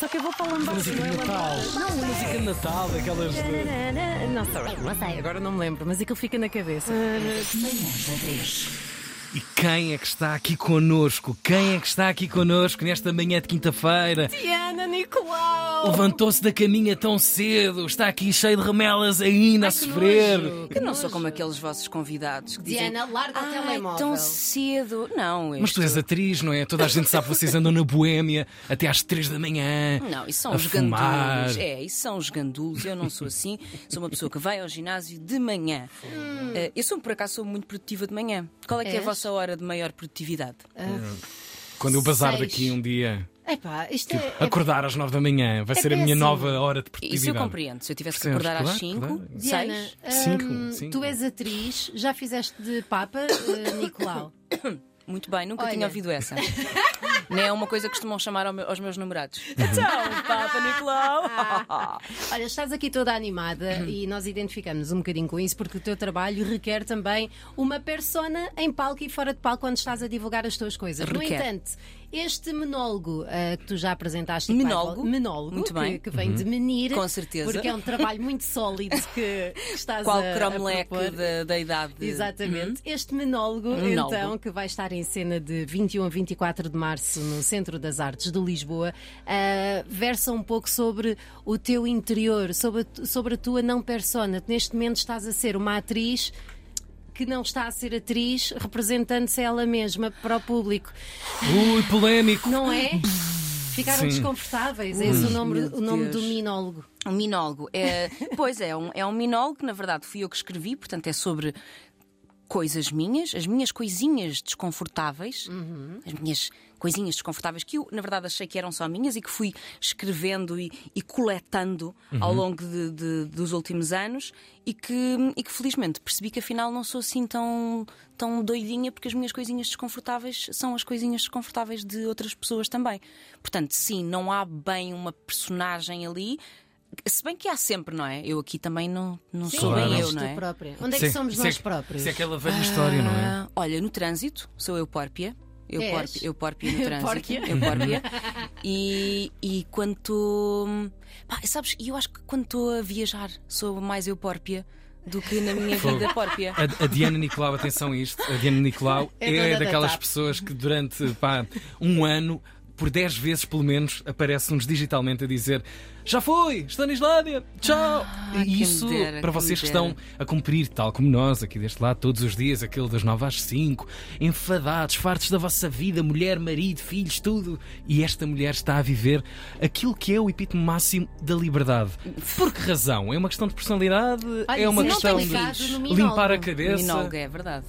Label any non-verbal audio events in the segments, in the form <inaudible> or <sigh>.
só que eu vou para o lambaço. Música não de é Natal. Não, música de Natal, daquelas de. Não sei, não sei, agora não me lembro, mas aquilo fica na cabeça. E quem é que está aqui connosco? Quem é que está aqui connosco nesta manhã de quinta-feira? Diana Nicolau! Levantou-se da caminha tão cedo, está aqui cheio de remelas ainda a que sofrer. Eu não sou como aqueles vossos convidados que dizem Diana, larga o Ai, telemóvel." tão cedo. Não, Mas tu és atriz, não é? Toda a gente sabe que vocês andam na boémia até às três da manhã. Não, isso são a os fumar. gandulos. É, isso são os gandulos. Eu não sou assim. Sou uma pessoa que vai ao ginásio de manhã. Eh, eu sou, por acaso, sou muito produtiva de manhã. Qual é que é a És? vossa hora de maior produtividade? Quando eu bazar Seis. daqui um dia, Epá, isto é. é- acordar às nove da manhã, vai É ser a minha péssimo. nova hora de Isso eu produtividade. compreendo. Se eu tivesse que acordar às Claro, 5, claro. Diana, 6. Cinco, hum, cinco. tu és atriz, já fizeste de Papa, eh, Nicolau? <coughs> Muito bem, nunca Olha. tinha ouvido essa. Nem é uma coisa que costumam chamar ao meu- aos meus namorados. Então, <laughs> Papa Nicolau. Olha, estás aqui toda animada Uhum. e nós identificamos um bocadinho com isso porque o teu trabalho requer também uma persona em palco e fora de palco quando estás a divulgar as tuas coisas. No Requer. entanto, este menólogo ah, que tu já apresentaste, que vai- Menólogo? menólogo Muito que, bem. que vem de menir, Com certeza. porque é um trabalho muito sólido <laughs> que estás Qual a, a cromleque propor. da, da idade? Exatamente. Este menólogo, Menólogo. então, que vai estar em cena de 21 a 24 de março no Centro das Artes de Lisboa, ah, versa um pouco sobre o teu interior, sobre a, sobre a tua não persona. Neste momento estás a ser uma atriz que não está a ser atriz, representando-se ela mesma para o público. Ui, polémico. Não é? Ficaram Sim. desconfortáveis. É esse o nome, meu o nome do minólogo. Um minólogo. É, <laughs> pois é, um, é um minólogo que na verdade fui eu que escrevi, portanto é sobre coisas minhas, as minhas coisinhas desconfortáveis, as minhas coisinhas desconfortáveis que eu, na verdade, achei que eram só minhas e que fui escrevendo e, e coletando ao longo de- de- dos últimos anos e que, e que felizmente percebi que afinal não sou assim tão, tão doidinha porque as minhas coisinhas desconfortáveis são as coisinhas desconfortáveis de outras pessoas também. Portanto, sim, não há bem uma personagem ali. Se bem que há sempre, não é? Eu aqui também não, não sou Claro. bem eu, não tu é? própria. Onde é Se que somos se nós que- próprios? Se é aquela velha história, não é? Ah, olha, no trânsito, sou eu pórpia. Eu, pórpia, eu pórpia no <laughs> trânsito. Eu. E, e quando estou. Pá, sabes, eu acho que quando estou a viajar sou mais eu pórpia do que na minha Fogo. vida pórpia. A, a Diana Nicolau, atenção a isto, a Diana Nicolau É é, da daquelas TAP. pessoas que durante pá, um ano, por 10 vezes pelo menos, aparece-nos digitalmente a dizer já foi, está na Islândia, tchau. Ah, e isso, dera, para vocês que estão a cumprir, tal como nós, aqui deste lado, todos os dias, aquele das 9 às 5, enfadados, fartos da vossa vida, mulher, marido, filhos, tudo. E esta mulher está a viver aquilo que é o epítome máximo da liberdade. Por que razão? É uma questão de personalidade? Olha, é uma questão de minólogo. limpar a cabeça? Minóloga, é verdade.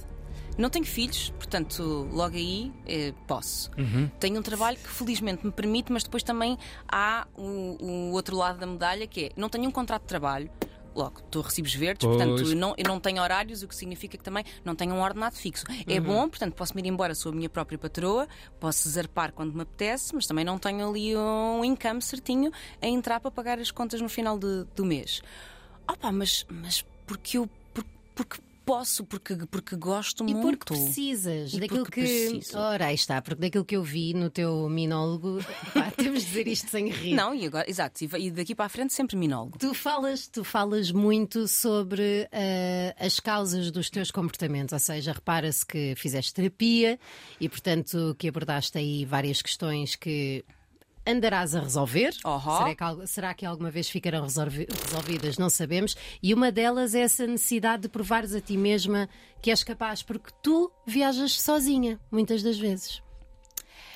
Não tenho filhos, portanto, logo aí eh, posso. Uhum. Tenho um trabalho que felizmente me permite, mas depois também há o, o outro lado da medalha que é não tenho um contrato de trabalho. Logo, estou a recibos verdes, Pois. portanto eu não, eu não tenho horários, o que significa que também não tenho um ordenado fixo. É Uhum. bom, portanto, posso me ir embora, sou a minha própria patroa, posso zarpar quando me apetece, mas também não tenho ali um income certinho a entrar para pagar as contas no final de- do mês. Opa, mas, mas porque eu. por- Porque posso, porque, porque gosto E muito. porque precisas E daquilo porque que. preciso. Ora, aí está, porque daquilo que eu vi no teu minólogo, <laughs> pá, temos de dizer isto sem rir. Não, e agora, exato, e e daqui para a frente sempre minólogo. Tu falas, tu falas muito sobre eh, as causas dos teus comportamentos, ou seja, repara-se que fizeste terapia e, portanto, que abordaste aí várias questões que andarás a resolver. Ohó. Será, que, será que alguma vez ficarão resolvi- resolvidas? Não sabemos. E uma delas é essa necessidade de provares a ti mesma que és capaz, porque tu viajas sozinha, muitas das vezes.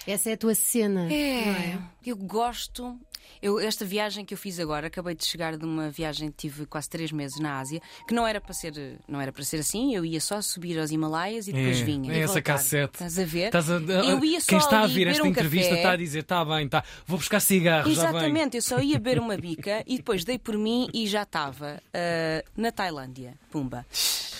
Essa é a tua cena. não é? eu gosto. Eu, esta viagem que eu fiz agora, acabei de chegar de uma viagem que tive quase três meses na Ásia, que não era para ser, não era para ser assim, eu ia só subir aos Himalaias e depois É, vinha. é essa voltar. cassete. Estás a ver? Estás a- eu ia só Quem está a ver esta um entrevista café. está a dizer: está bem, está, vou buscar cigarros. Exatamente, eu só ia beber uma bica e depois dei por mim e já estava ah, na Tailândia. Pumba.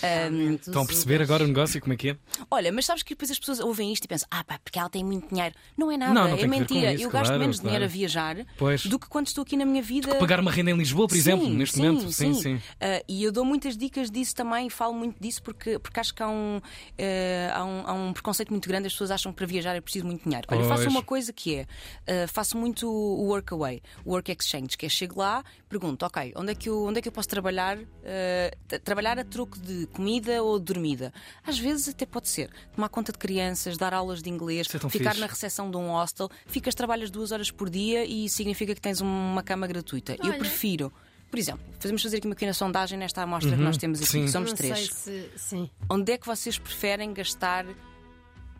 Ahm, Estão a perceber agora o negócio como é que é? olha, mas sabes que depois as pessoas ouvem isto e pensam, ah pá, porque ela tem muito dinheiro. Não é nada, Não, não é que mentira. isso, eu gasto claro, menos dinheiro a claro. viajar Pois. Pois. do que quando estou aqui na minha vida. Pagar uma renda em Lisboa, por exemplo, Sim, neste sim, momento. Sim, sim. Ah, e eu dou muitas dicas disso também, falo muito disso porque, porque acho que há um, eh, há, um, há um preconceito muito grande. As pessoas acham que para viajar é preciso muito dinheiro. Olha, eu faço Pois. uma coisa que é: ah, faço muito o workaway, o work exchange, que é chego lá, pergunto, ok, onde é que eu, onde é que eu posso trabalhar? ah, trabalhar a troco de comida ou de dormida. Às vezes até pode ser tomar conta de crianças, dar aulas de inglês, é ficar fixe. na recepção de um hostel, ficas, trabalhas duas horas por dia e significa que tens uma cama gratuita. Eu Olha. prefiro. Por exemplo, podemos fazer aqui uma pequena sondagem nesta amostra que nós temos aqui, sim. que somos não três. sei se. Sim. Onde é que vocês preferem gastar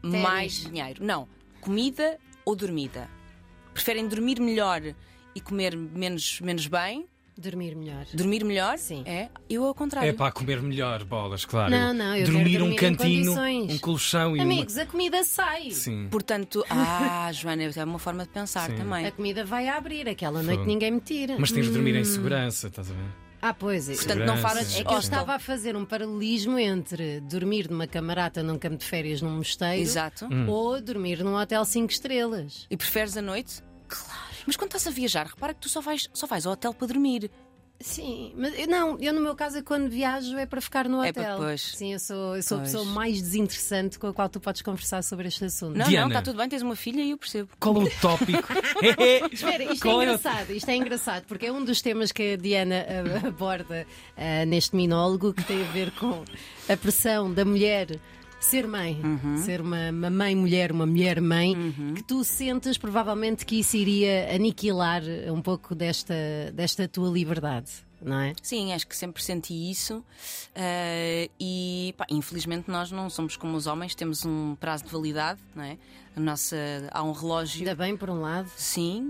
mais dinheiro? Não, comida ou dormida? Preferem dormir melhor e comer menos, menos bem? Dormir melhor. Dormir melhor? Sim. É? Eu ao contrário. É para comer melhor, bolas, claro. Não, não, eu dormir um dormir em cantinho, um colchão e Amigos, a comida sai. uma. Sim. Portanto, <laughs> ah, Joana, é uma forma de pensar Sim. também. A comida vai abrir, aquela noite Fogo. ninguém me tira. Mas tens de dormir em Hum. segurança, estás a ver? Ah, pois é. Portanto, não fazes É que eu estava a fazer um paralelismo entre dormir numa camarata num campo de férias num mosteiro Exato. Hum. ou dormir num hotel 5 estrelas. E preferes a noite? Claro. Mas quando estás a viajar, repara que tu só vais, só vais ao hotel para dormir. Sim, mas eu- não, eu no meu caso, quando viajo é para ficar no É hotel. para depois. Sim, eu sou, eu sou a Pois. pessoa mais desinteressante com a qual tu podes conversar sobre este assunto. Não, Diana. não, está tudo bem, tens uma filha e eu percebo. Qual é o tópico? <laughs> Espera, isto Qual é é o- engraçado, isto é engraçado, porque é um dos temas que a Diana ah, aborda ah, neste minólogo que tem a ver com a pressão da mulher ser mãe, Uhum. ser uma, uma mãe mulher, uma mulher mãe, que tu sentes provavelmente que isso iria aniquilar um pouco desta, desta tua liberdade, não é? Sim, acho que sempre senti isso. eh, e pá, infelizmente nós não somos como os homens, temos um prazo de validade, não é? A nossa, há um relógio. Ainda bem, por um lado, Sim,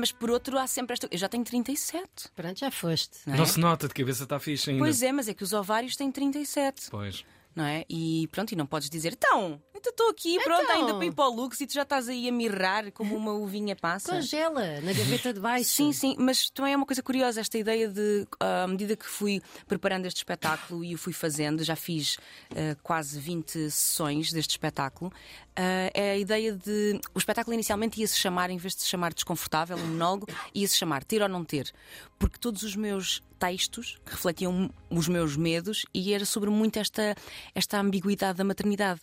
mas por outro há sempre esta. Eu já tenho 37. pronto, já foste. Não é? Não se nota, de cabeça está fixe ainda. Pois é, mas é que os ovários têm 37. Pois. Não é? E pronto, e não podes dizer, então, eu estou aqui, pronto, Então. ainda para ir para o Lux e tu já estás aí a mirrar como uma uvinha passa. Congela na gaveta de baixo. Sim, sim, mas também é uma coisa curiosa esta ideia de, ah, à medida que fui preparando este espetáculo e o fui fazendo, já fiz ah, quase 20 sessões deste espetáculo, ah, é a ideia de. O espetáculo inicialmente ia se chamar, em vez de se chamar desconfortável, um monólogo, ia se chamar ter ou não ter. Porque todos os meus textos refletiam os meus medos e era sobre muito esta, esta ambiguidade da maternidade,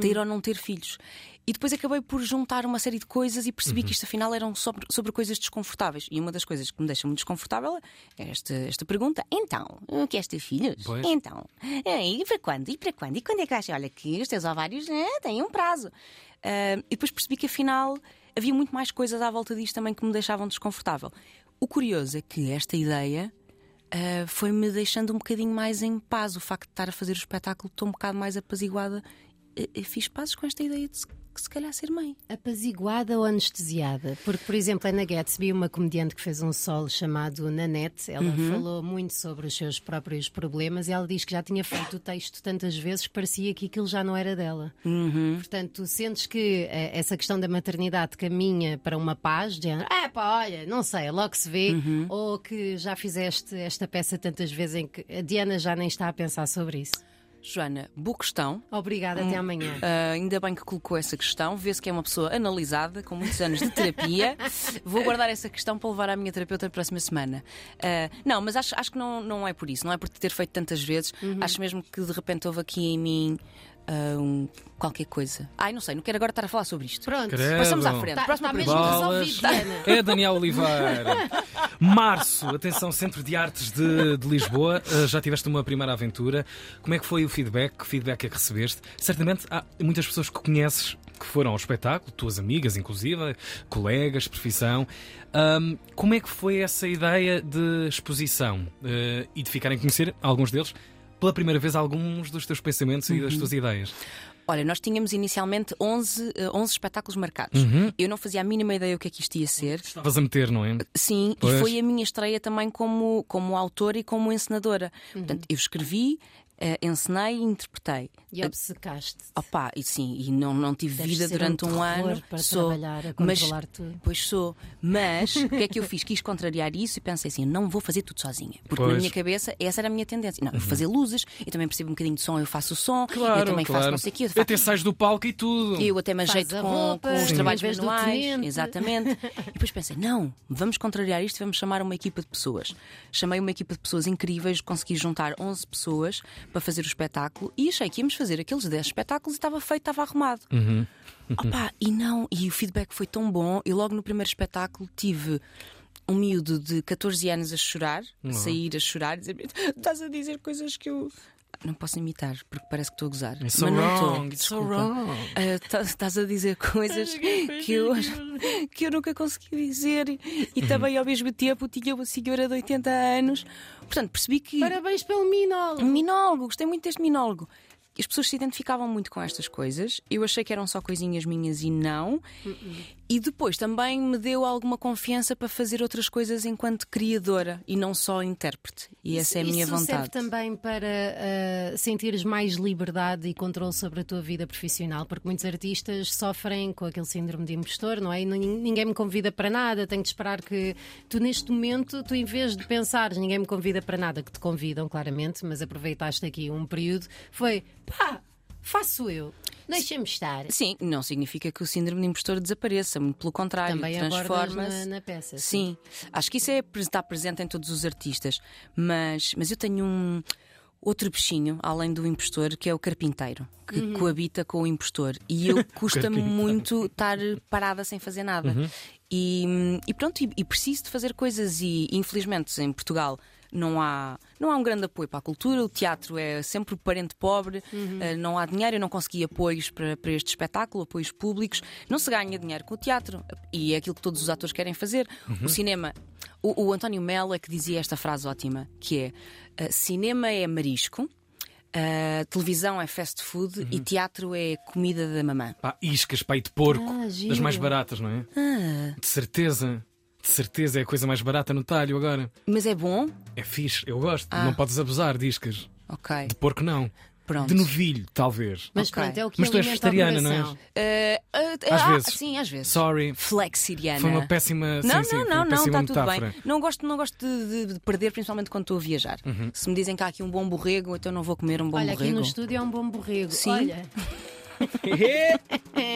ter ou não ter filhos. E depois acabei por juntar uma série de coisas e percebi que isto afinal eram sobre, sobre coisas desconfortáveis. E uma das coisas que me deixa muito desconfortável é esta, esta pergunta: então, queres ter filhos? Pois. Então, eh, e para quando? E para quando? E quando é que achas? Olha, que os teus ovários eh, têm um prazo. Ah, e depois percebi que afinal havia muito mais coisas à volta disto também que me deixavam desconfortável. O curioso é que esta ideia ah, foi-me deixando um bocadinho mais em paz. O facto de estar a fazer o espetáculo, estou um bocado mais apaziguada. Eh, Fiz pazes com esta ideia de se, que se calhar ser mãe. Apaziguada ou anestesiada? Porque, por exemplo, a Ana Gatsby, uma comediante que fez um solo chamado Nanette, ela Uhum. falou muito sobre os seus próprios problemas e ela diz que já tinha feito o texto tantas vezes que parecia que aquilo já não era dela. Uhum. Portanto, tu sentes que eh, essa questão da maternidade caminha para uma paz, de ah, pá, olha, não sei, logo se vê, Uhum. ou que já fizeste esta peça tantas vezes em que a Diana já nem está a pensar sobre isso. Joana, boa questão. Obrigada, até amanhã. Ah, ainda bem que colocou essa questão. Vê-se que é uma pessoa analisada, com muitos anos de terapia. <laughs> Vou guardar essa questão para levar à minha terapeuta na próxima semana. Ah, não, mas acho, acho que não, não é por isso. Não é por ter feito tantas vezes. Acho mesmo que de repente houve aqui em mim um- qualquer coisa. Ai, não sei, não quero agora estar a falar sobre isto. Pronto. Credo. Passamos à frente. Tá- Próxima tá mesmo resolvido, Diana. É Daniel Oliveira. Março, atenção, Centro de Artes de, de Lisboa. Uh, já tiveste uma primeira aventura. Como é que foi o feedback? Que feedback é que recebeste? Certamente há muitas pessoas que conheces que foram ao espetáculo, tuas amigas, inclusive, colegas, profissão. Ahm, como é que foi essa ideia de exposição uh, e de ficarem a conhecer, alguns deles, pela primeira vez, alguns dos teus pensamentos e Uhum. das tuas ideias? Olha, nós tínhamos inicialmente 11, eh, 11 espetáculos marcados. Uhum. Eu não fazia a mínima ideia o que é que isto ia ser. Estavas a meter, não é? Sim, Pois. e foi a minha estreia também como, como autora e como encenadora. Uhum. Portanto, eu escrevi, eh, encenei e interpretei. E obcecaste. Opa, e sim, e não, não tive Deves vida durante um um, ano. para sou, trabalhar, a mas, controlar tudo. Pois sou. Mas o que é que eu fiz? Quis contrariar isso e pensei assim: não vou fazer tudo sozinha. Porque na Pois. minha cabeça essa era a minha tendência. Não, eu vou fazer luzes, eu também percebo um bocadinho de som, eu faço o som, Claro, eu também claro. faço não sei o quê. Eu, faço- Até sais do palco e tudo. eu até me ajeito com, roupa, com os sim. trabalhos manuais. Exatamente. E depois pensei: não, vamos contrariar isto, vamos chamar uma equipa de pessoas. Chamei uma equipa de pessoas incríveis, consegui juntar 11 pessoas para fazer o espetáculo e achei que íamos fazer aqueles 10 espetáculos e estava feito, estava arrumado. Opa, e não, e o feedback foi tão bom. E logo no primeiro espetáculo tive um miúdo de 14 anos a chorar, a sair a chorar, a dizer: estás a dizer coisas que eu. Não posso imitar, porque parece que estou a gozar. It's so Mas não estou. so Desculpa. tá- Estás a dizer coisas que eu, <laughs> que eu nunca consegui dizer e também ao mesmo tempo tinha uma senhora de 80 anos. Portanto, percebi que. Parabéns pelo minólogo. Minólogo, gostei muito deste minólogo. E As pessoas se identificavam muito com estas coisas. Eu achei que eram só coisinhas minhas e não. E depois também me deu alguma confiança para fazer outras coisas enquanto criadora e não só intérprete. E essa é a minha Isso serve vontade. também para ah, sentires mais liberdade e controle sobre a tua vida profissional, porque muitos artistas sofrem com aquele síndrome de impostor, não é? E nin- ninguém me convida para nada, tenho de esperar que tu, neste momento, tu em vez de pensares ninguém me convida para nada, que te convidam, claramente, mas aproveitaste aqui um período, foi pá, faço eu, deixa-me estar. Sim, não significa que o síndrome de impostor desapareça, muito pelo contrário, transforma-se. na, na peça. Sim, acho que isso é, está presente em todos os artistas, mas, mas eu tenho um outro bichinho, além do impostor, que é o carpinteiro, que Uhum. coabita com o impostor. E eu <laughs> custa-me muito estar parada sem fazer nada. E, e pronto, e, e preciso de fazer coisas, e infelizmente em Portugal. Não há, não há um grande apoio para a cultura, o teatro é sempre o parente pobre, eh, não há dinheiro, eu não consegui apoios para, para este espetáculo, apoios públicos. Não se ganha dinheiro com o teatro e é aquilo que todos os atores querem fazer. O cinema, o, o António Melo é que dizia esta frase ótima, que é eh, cinema é marisco, eh, televisão é fast food e teatro é comida da mamã. Pá, iscas, pai de porco. Ah, das mais baratas, não é? Ah, De certeza. De certeza é a coisa mais barata no talho agora. mas é bom? É fixe, eu gosto. Ah. Não podes abusar de iscas. Ok, De porco, não. pronto. De novilho, talvez. Mas Ok. pronto, é o que Mas tu és vegetariana, não és? Eh, eh, Às ah, vezes. Sim, às vezes. Sorry. Flexiriana. Foi uma péssima. Não, sim, sim, não, foi não, não, está tudo bem. Não gosto, não gosto de, de- de perder, principalmente quando estou a viajar. Uhum. Se me dizem que há aqui um bom borrego, então não vou comer um bom Olha, aqui borrego. no estúdio é um bom borrego. Sim. Olha, <laughs>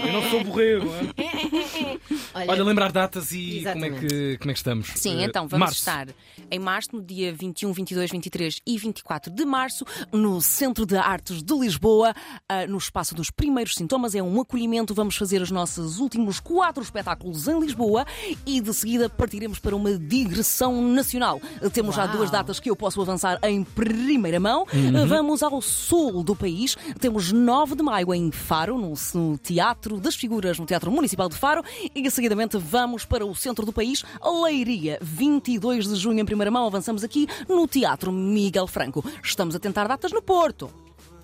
eu não sou borrego. hein? <laughs> olha, Olha, lembrar datas e como é, Exatamente. que, como é que estamos? Sim, Eh, então vamos março. estar em março, no dia 21, 22, 23 e 24 de março, no Centro de Artes de Lisboa, ah, no espaço dos primeiros sintomas. É um acolhimento. Vamos fazer os nossos últimos quatro espetáculos em Lisboa e de seguida partiremos para uma digressão nacional. Temos já Uau. duas datas que eu posso avançar em primeira mão. Uhum. Vamos ao sul do país. Temos 9 de maio em Faro, no, no Teatro das Figuras, no Teatro Municipal de Faro. E seguidamente vamos para o centro do país, Leiria, 22 de junho em primeira mão. Avançamos aqui no Teatro Miguel Franco. Estamos a tentar datas no Porto.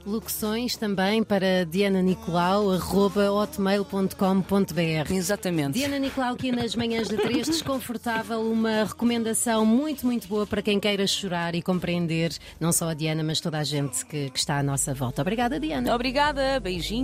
locuções também para diananicolau.hotmail.com.br Exatamente. Diana Nicolau aqui nas manhãs de três, desconfortável, uma recomendação muito, muito boa para quem queira chorar e compreender não só a Diana, mas toda a gente que, que está à nossa volta. Obrigada, Diana. Obrigada, beijinho.